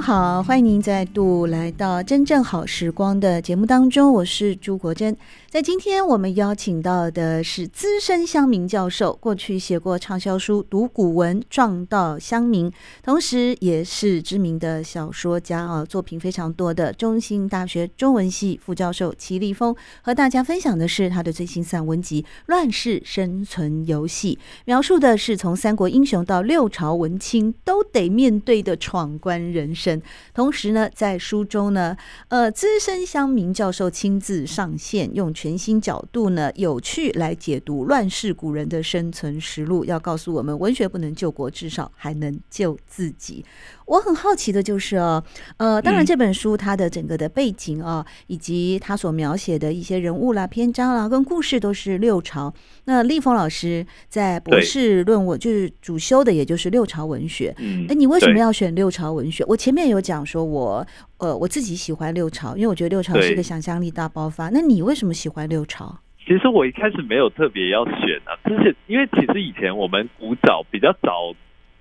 好，欢迎您再度来到《真正好时光》的节目当中，我是朱国珍。在今天我们邀请到的是资深乡民教授，过去写过畅销书《读古文撞到乡民》，同时也是知名的小说家啊，作品非常多的中兴大学中文系副教授齐立峰，和大家分享的是他的最新散文集《乱世生存游戏》，描述的是从三国英雄到六朝文青都得面对的闯关人。生生，同时呢，在书中呢，呃，资深乡民教授亲自上线，用全新角度呢，有趣来解读乱世古人的生存实录，要告诉我们，文学不能救国，至少还能救自己。我很好奇的就是哦，呃，当然这本书它的整个的背景啊，以及他所描写的一些人物啦、篇章啦、跟故事都是六朝。那立峰老师在博士论文就是主修的，也就是六朝文学。哎，你为什么要选六朝文学？我前面有讲说我呃我自己喜欢六朝，因为我觉得六朝是一个想象力大爆发。那你为什么喜欢六朝？其实我一开始没有特别要选啊，就是因为其实以前我们古早比较早。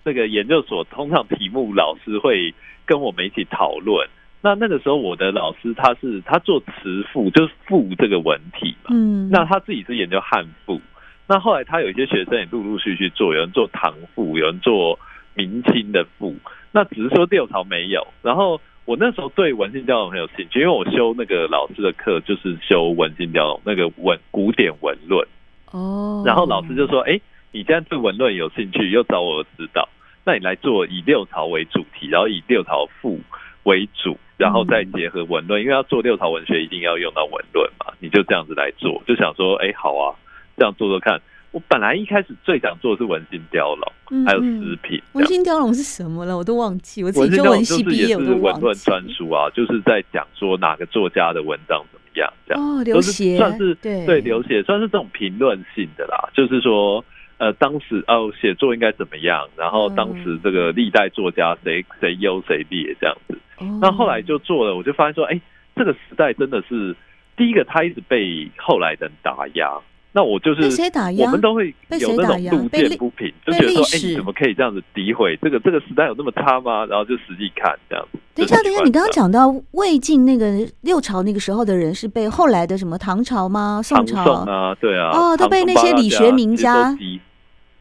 这个研究所通常题目老师会跟我们一起讨论。那那个时候我的老师他是他做词赋，就是赋这个文体嘛。嗯。那他自己是研究汉赋。那后来他有一些学生也陆陆续续做，有人做唐赋，有人做明清的赋。那只是说六朝没有。然后我那时候对文心雕龙很有兴趣，因为我修那个老师的课就是修文心雕龙那个文古典文论。哦。然后老师就说：“哎，你既然对文论有兴趣，又找我指导。”那你来做以六朝为主题，然后以六朝赋为主，然后再结合文论，因为要做六朝文学，一定要用到文论嘛。你就这样子来做，就想说，哎，好啊，这样做做看。我本来一开始最想做的是文心雕龙，还有食品。文心雕龙是什么了？我都忘记。我自己中文系毕业，我都忘记。文论专书啊，就是在讲说哪个作家的文章怎么样，这样哦，流血算是对对流血，算是这种评论性的啦，就是说。呃，当时哦，写作应该怎么样？然后当时这个历代作家谁谁优谁劣这样子。那后来就做了，我就发现说，哎，这个时代真的是第一个，他一直被后来的人打压。那我就是谁打压？我们都会有那种路见不平，就觉得说，哎，你怎么可以这样子诋毁这个这个时代有那么差吗？然后就实际看这样子。等一下，等一下，你刚刚讲到魏晋那个六朝那个时候的人是被后来的什么唐朝吗？宋朝宋啊，对啊，哦，都被那些理学名家。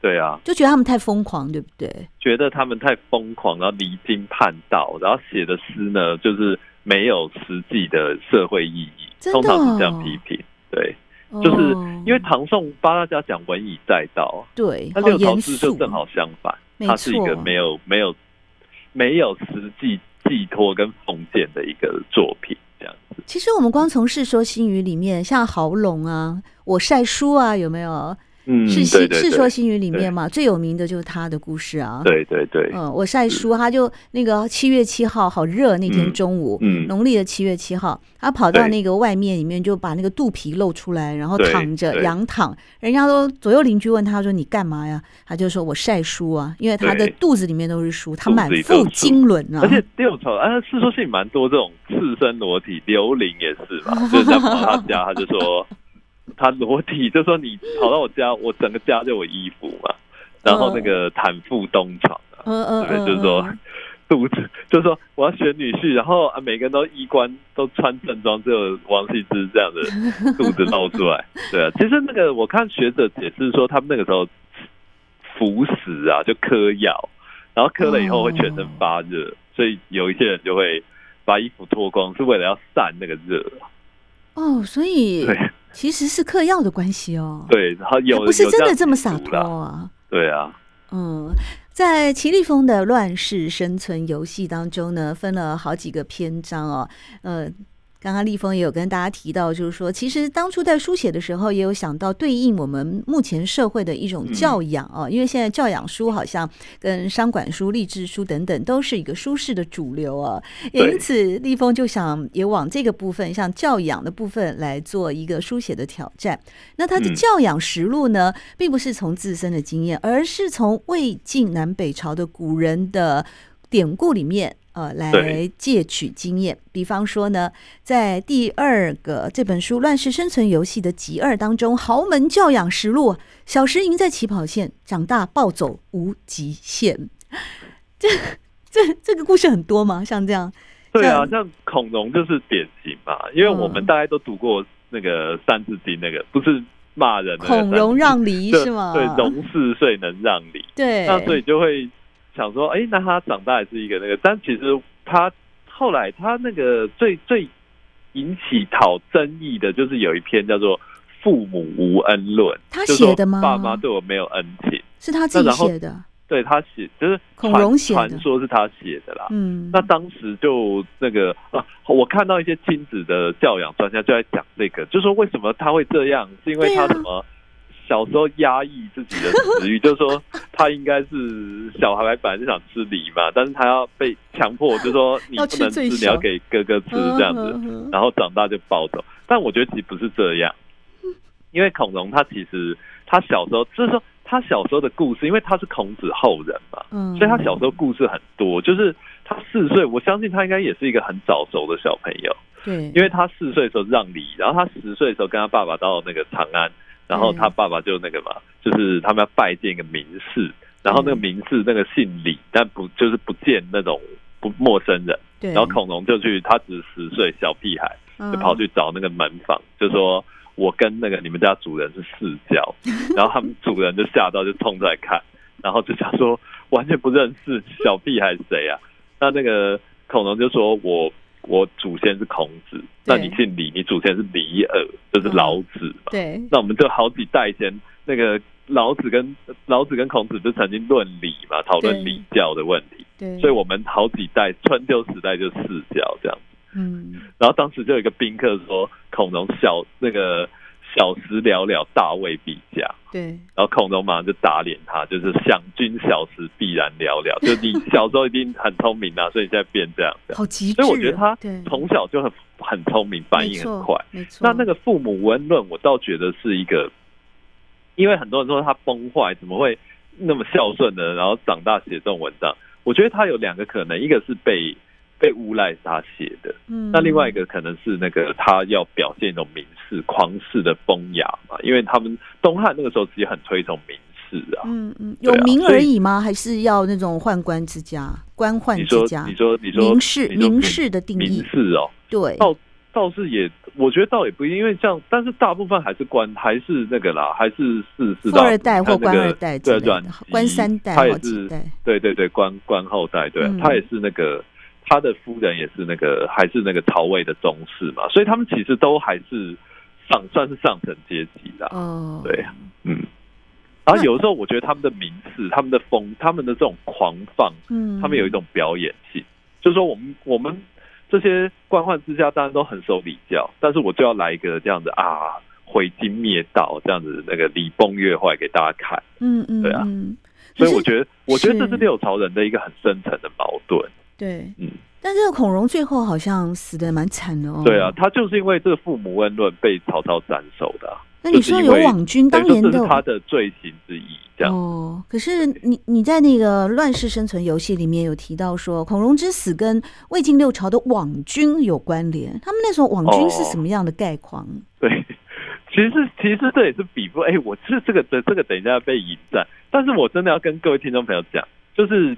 对啊，就觉得他们太疯狂，对不对？觉得他们太疯狂，然后离经叛道，然后写的诗呢，就是没有实际的社会意义，通常是这样批评。对，就是因为唐宋八大家讲文以载道，对，那六朝诗就正好相反，它是一个没有没有没有实际寄托跟封建的一个作品，这样子。其实我们光从《世说新语》里面，像豪龙啊，我晒书啊，有没有？嗯，是新《世说新语》里面嘛，最有名的就是他的故事啊。对对对。嗯，我晒书，他就那个七月七号好热那天中午，嗯，农历的七月七号，他跑到那个外面里面，就把那个肚皮露出来，然后躺着仰躺。人家都左右邻居问他说：“你干嘛呀？”他就说：“我晒书啊，因为他的肚子里面都是书，他满腹经纶啊。”而且六朝啊，《世说新语》蛮多这种赤身裸体，刘伶也是嘛，就是他跑他家，他就说。他裸体，就说你跑到我家，我整个家就有衣服嘛。然后那个坦腹东床啊，嗯嗯，对，就是说肚子，就是说我要选女婿，然后啊，每个人都衣冠都穿正装，只有王羲之这样的 肚子露出来。对啊，其实那个我看学者解释说，他们那个时候服食啊，就嗑药，然后嗑了以后会全身发热，所以有一些人就会把衣服脱光，是为了要散那个热。哦，所以对。其实是嗑药的关系哦，对，然后有不是真的这么洒脱啊，对啊，嗯，在齐立峰的《乱世生存游戏》当中呢，分了好几个篇章哦，呃。刚刚立峰也有跟大家提到，就是说，其实当初在书写的时候，也有想到对应我们目前社会的一种教养啊，嗯、因为现在教养书好像跟商管书、励志书等等都是一个舒适的主流啊，也因此立峰就想也往这个部分，像教养的部分来做一个书写的挑战。那他的教养实录呢，并不是从自身的经验，而是从魏晋南北朝的古人的典故里面。呃，来借取经验。比方说呢，在第二个这本书《乱世生存游戏》的集二当中，《豪门教养实录》，小时赢在起跑线，长大暴走无极限。这、这、这个故事很多吗？像这样？对啊，像孔融就是典型嘛，因为我们大家都读过那个《三字经》，那个不是骂人的。孔融让梨是吗？对，融四岁能让梨。对，那所以就会。想说，哎、欸，那他长大也是一个那个，但其实他后来他那个最最引起讨争议的，就是有一篇叫做《父母无恩论》，他写的吗？爸妈对我没有恩情，是他自己写的。对他写，就是孔融写，传说是他写的啦。嗯，那当时就那个啊，我看到一些亲子的教养专家就在讲这个，就说为什么他会这样，是因为他什么？小时候压抑自己的食欲，就是说他应该是小孩本来就想吃梨嘛，但是他要被强迫，就是说 你不能吃，你要给哥哥吃这样子，然后长大就暴走。但我觉得其实不是这样，因为孔融他其实他小时候就是说他小时候的故事，因为他是孔子后人嘛，所以他小时候故事很多。就是他四岁，我相信他应该也是一个很早熟的小朋友，对，因为他四岁的时候让梨，然后他十岁的时候跟他爸爸到那个长安。然后他爸爸就那个嘛，就是他们要拜见一个名士，然后那个名士那个姓李，但不就是不见那种不陌生人。对。然后孔融就去，他只是十岁小屁孩，就跑去找那个门房，就说：“我跟那个你们家主人是世交。”然后他们主人就吓到，就冲出来看，然后就想说完全不认识小屁孩是谁啊？那那个孔融就说：“我。”我祖先是孔子，那你姓李，你祖先是李耳，就是老子嘛。对，那我们就好几代前，那个老子跟老子跟孔子就曾经论礼嘛，讨论礼教的问题。对，所以我们好几代春秋时代就四教这样。嗯，然后当时就有一个宾客说，孔融小那个。小时了了，大未必佳。对，然后孔融马上就打脸他，就是想君小时必然了了，就你 小时候一定很聪明啊，所以现在变这样子。好极致。所以我觉得他从小就很很聪明，反应很快。没错。那那个父母无恩论，我倒觉得是一个，因为很多人说他崩坏，怎么会那么孝顺呢？然后长大写这种文章，我觉得他有两个可能，一个是被。被诬赖是他写的，嗯，那另外一个可能是那个他要表现一种名士、狂士的风雅嘛，因为他们东汉那个时候其实很推崇名士啊，嗯嗯，有名而已吗？还是要那种宦官之家、官宦之家？你说你说你说名士名士的定义名士哦，对，倒倒是也，我觉得倒也不一定，因为像但是大部分还是官，还是那个啦，还是是是富二代或官二代，对，官三代，他也是对对对，官官后代，对，他也是那个。他的夫人也是那个，还是那个曹魏的宗室嘛，所以他们其实都还是上算是上层阶级的。哦，对，嗯。然后有时候我觉得他们的名士、他们的风、他们的这种狂放，嗯，他们有一种表演性，就是说我们我们这些官宦之家当然都很守礼教，但是我就要来一个这样子啊，毁金灭道这样子那个礼崩乐坏给大家看。嗯嗯，对啊。所以我觉得，我觉得这是六朝人的一个很深层的矛盾。对，嗯，但这个孔融最后好像死的蛮惨的哦。对啊，他就是因为这个父母恩论被曹操斩首的啊。那你说有网军当年的他的罪行之一，这样哦。可是你你在那个《乱世生存游戏》里面有提到说，孔融之死跟魏晋六朝的网军有关联。他们那时候网军是什么样的概况？哦？对，其实其实这也是比不哎，我是这个这这个等一下要被引战，但是我真的要跟各位听众朋友讲，就是。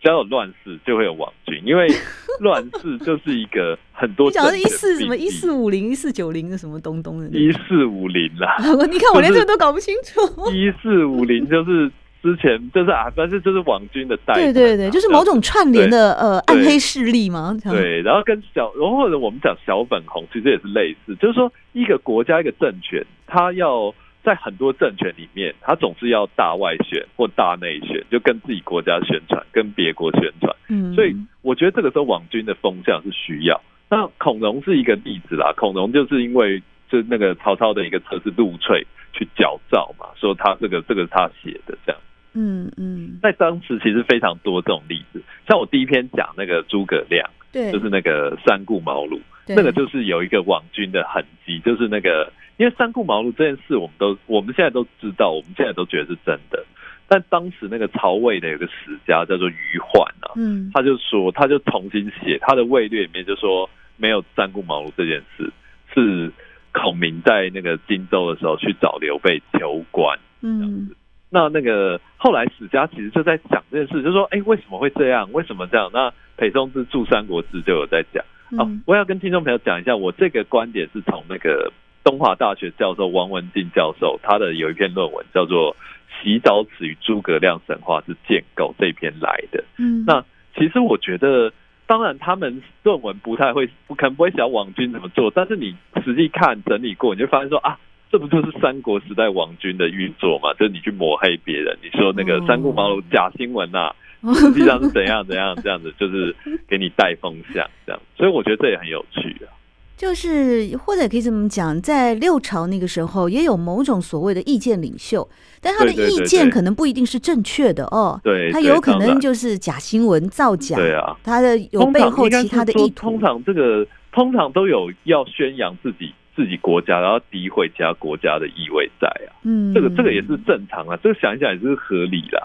只要有乱世，就会有网军，因为 乱世就是一个很多。你讲的是一四什么一四五零一四九零的什么东东的？一四五零啦！你看我连这个都搞不清楚。一四五零 就是之前就是啊，反正就是网军的代。对对对，就是某种串联的呃暗黑势力嘛。对，然后跟小，然后或者我们讲小粉红，其实也是类似，就是说一个国家一个政权，它要。在很多政权里面，他总是要大外宣或大内宣，就跟自己国家宣传，跟别国宣传。嗯，所以我觉得这个时候网军的风向是需要。那孔融是一个例子啦，孔融就是因为就那个曹操的一个车是陆淬去矫诏嘛，说他这个这个是他写的这样。嗯嗯，在当时其实非常多这种例子，像我第一篇讲那个诸葛亮，对，就是那个三顾茅庐，那个就是有一个网军的痕迹，就是那个因为三顾茅庐这件事，我们都我们现在都知道，我们现在都觉得是真的，但当时那个曹魏的有个史家叫做于焕啊，嗯，他就说他就重新写他的魏略里面就说没有三顾茅庐这件事，是孔明在那个荆州的时候去找刘备求官，嗯。那那个后来史家其实就在讲这件事，就说，哎，为什么会这样？为什么这样？那裴松之著《三国志》就有在讲。哦，我要跟听众朋友讲一下，我这个观点是从那个东华大学教授王文静教授他的有一篇论文叫做《洗澡池与诸葛亮神话是建构》这篇来的。嗯，那其实我觉得，当然他们论文不太会，可能不会想网军怎么做，但是你实际看整理过，你就发现说啊。这不就是三国时代王军的运作嘛？就是你去抹黑别人，你说那个三顾茅庐假新闻呐、啊，实际上是怎样怎样这样子，就是给你带风向这样。所以我觉得这也很有趣啊。就是或者可以这么讲，在六朝那个时候，也有某种所谓的意见领袖，但他的意见可能不一定是正确的哦。对，他有可能就是假新闻造假。对啊，他的有背后其他的意图。通常这个通常都有要宣扬自己。自己国家，然后诋毁其他国家的意味在啊，嗯，这个这个也是正常啊，这个想一想也是合理的，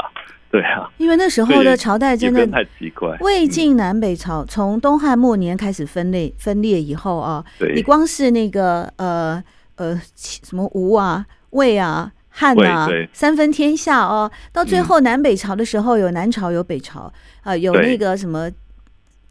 对啊。因为那时候的朝代真的太奇怪，魏晋南北朝从东汉末年开始分裂分裂以后啊，你光是那个呃呃什么吴啊、魏啊、汉啊三分天下哦，到最后南北朝的时候有南朝有北朝啊，有那个什么。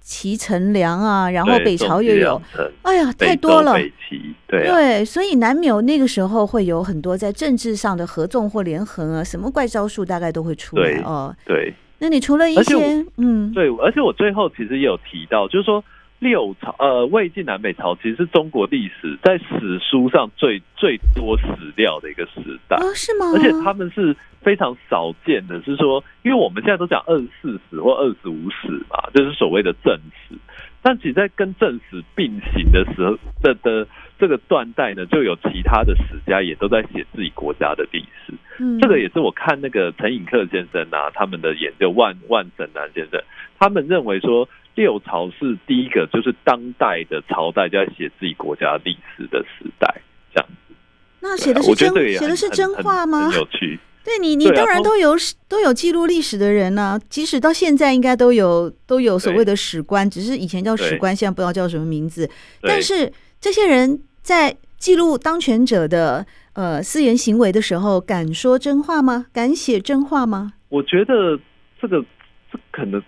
齐陈梁啊，然后北朝又有，哎呀，太多了。北齐，对啊，对，所以难免那个时候会有很多在政治上的合纵或连横啊，什么怪招数大概都会出来哦。对，那你除了一些，嗯，对，而且我最后其实也有提到，就是说。六朝呃，魏晋南北朝其实是中国历史在史书上最最多史料的一个时代。哦，是吗？而且他们是非常少见的，是说，因为我们现在都讲二十四史或二十五史嘛，就是所谓的正史。但其实，在跟正史并行的时候的的这个断代呢，就有其他的史家也都在写自己国家的历史。嗯，这个也是我看那个陈寅恪先生啊，他们的研究，万万沈南先生，他们认为说。六朝是第一个，就是当代的朝代在写自己国家历史的时代，这样子。那写的是真写的是真话吗？很有趣。对你，你当然都有都有记录历史的人呢、啊，即使到现在应该都有都有所谓的史官，只是以前叫史官，现在不知道叫什么名字。但是这些人在记录当权者的呃私言行为的时候，敢说真话吗？敢写真话吗？我觉得这个这可能。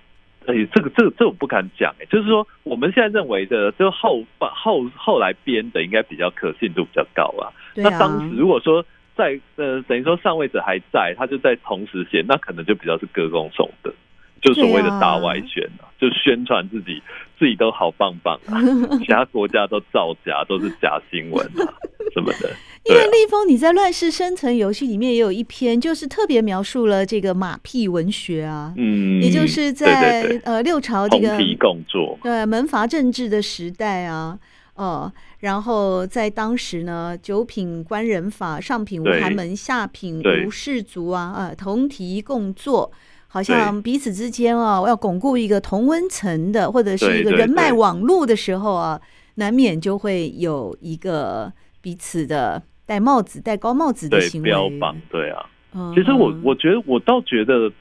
哎，这个这个这我不敢讲哎，就是说我们现在认为的，就后后后来编的应该比较可信度比较高啊。那当时如果说在呃等于说上位者还在，他就在同时写，那可能就比较是歌功颂德，就所谓的大外宣啊，就宣传自己自己都好棒棒啊，其他国家都造假，都是假新闻啊什么的。峰，你在《乱世生存游戏》里面也有一篇，就是特别描述了这个马屁文学啊，嗯，也就是在呃六朝这个同题共作，对门阀政治的时代啊，哦、呃，然后在当时呢，九品官人法，上品无寒门，下品无士族啊，啊、呃，同题共作，好像彼此之间啊，要巩固一个同温层的或者是一个人脉网络的时候啊，难免就会有一个彼此的。戴帽子、戴高帽子的行为，对，标榜，对啊。其实我我觉得，我倒觉得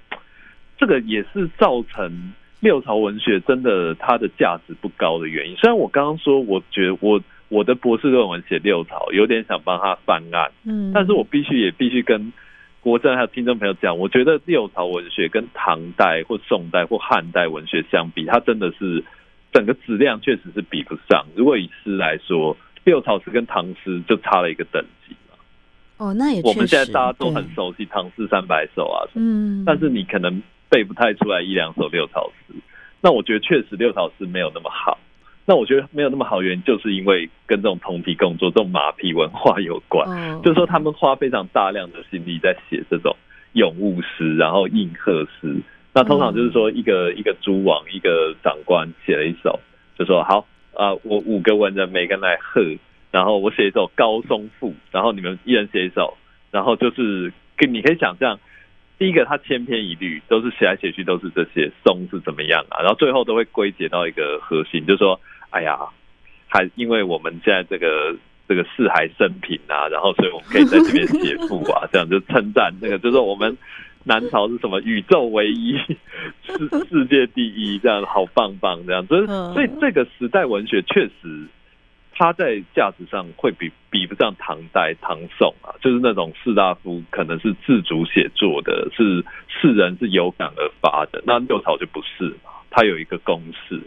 这个也是造成六朝文学真的它的价值不高的原因。虽然我刚刚说，我觉得我我的博士论文写六朝，有点想帮他翻案，嗯，但是我必须也必须跟国政还有听众朋友讲，我觉得六朝文学跟唐代或宋代或汉代文学相比，它真的是整个质量确实是比不上。如果以诗来说。六朝诗跟唐诗就差了一个等级嘛。哦，那也我们现在大家都很熟悉唐诗三百首啊，嗯，但是你可能背不太出来一两首六朝诗。那我觉得确实六朝诗没有那么好。那我觉得没有那么好原因，就是因为跟这种同体工作、这种马屁文化有关。哦，就是说他们花非常大量的心力在写这种咏物诗，然后应和诗。那通常就是说一个一个诸王、一个长官写了一首，就说好。啊、我五个文人每个人来和，然后我写一首《高松赋》，然后你们一人写一首，然后就是跟你可以想象，第一个它千篇一律，都是写来写去都是这些松是怎么样啊，然后最后都会归结到一个核心，就是说，哎呀，还因为我们现在这个这个四海升平啊，然后所以我们可以在这边写赋啊，这样就称赞那个，就是说我们。南朝是什么？宇宙唯一，世 世界第一，这样好棒棒，这样。所以，所以这个时代文学确实，它在价值上会比比不上唐代、唐宋啊，就是那种士大夫可能是自主写作的，是世人是有感而发的。那六朝就不是嘛，它有一个公式。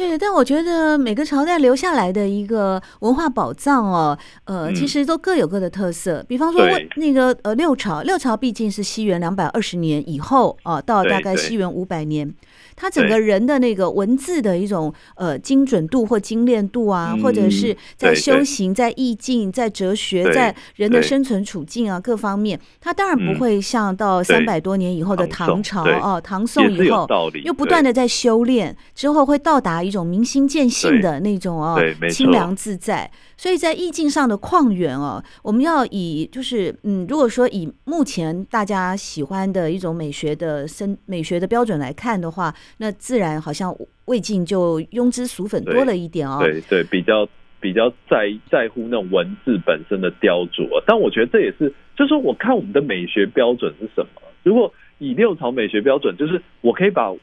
对，但我觉得每个朝代留下来的一个文化宝藏哦，呃，其实都各有各的特色。比方说，那个呃六朝，六朝毕竟是西元两百二十年以后啊，到大概西元五百年。他整个人的那个文字的一种呃精准度或精炼度啊，或者是在修行、在意境、在哲学、在人的生存处境啊各方面，他当然不会像到三百多年以后的唐朝哦，唐宋以后又不断的在修炼，之后会到达一种明心见性的那种哦，清凉自在。所以在意境上的旷远哦，我们要以就是嗯，如果说以目前大家喜欢的一种美学的生美学的标准来看的话，那自然好像魏晋就庸脂俗粉多了一点哦。对对，对，比较比较在在乎那种文字本身的雕琢，但我觉得这也是，就是说我看我们的美学标准是什么？如果以六朝美学标准，就是我可以把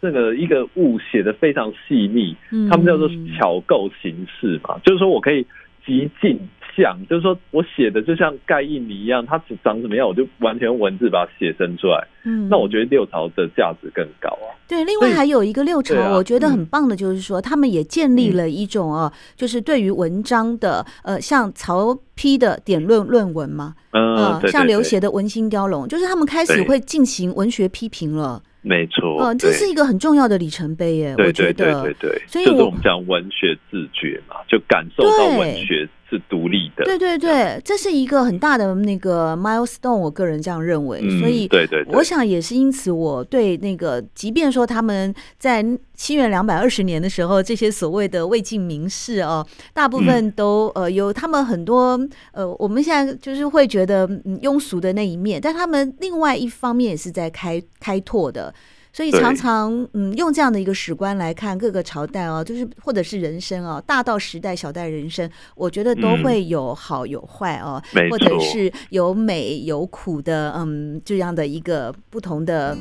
这个一个物写的非常细腻，他们叫做巧构形式嘛，就是说我可以。极尽像，就是说我写的就像盖印尼一样，它长什么样，我就完全用文字把它写生出来。嗯，那我觉得六朝的价值更高啊。对，另外还有一个六朝，我觉得很棒的，就是说他们也建立了一种啊，就是对于文章的呃，像曹丕的典论论文嘛，嗯，像刘勰的文心雕龙，就是他们开始会进行文学批评了。没错，嗯，这是一个很重要的里程碑耶，我觉得。对对对对，所以我们讲文学自觉嘛，就感受到文学是独立的。对对对，这是一个很大的那个 milestone，我个人这样认为。所以，对对，我想也是因此，我对那个，即便说他们在西元两百二十年的时候，这些所谓的魏晋名士哦，大部分都呃有他们很多呃，我们现在就是会觉得庸俗的那一面，但他们另外一方面也是在开开拓的。所以常常嗯，用这样的一个史观来看各个朝代哦，就是或者是人生哦，大到时代，小到人生，我觉得都会有好有坏哦，或者是有美有苦的嗯，这样的一个不同的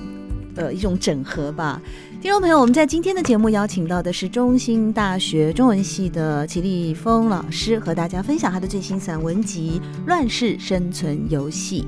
呃一种整合吧。听众朋友，我们在今天的节目邀请到的是中兴大学中文系的齐立峰老师，和大家分享他的最新散文集《乱世生存游戏》。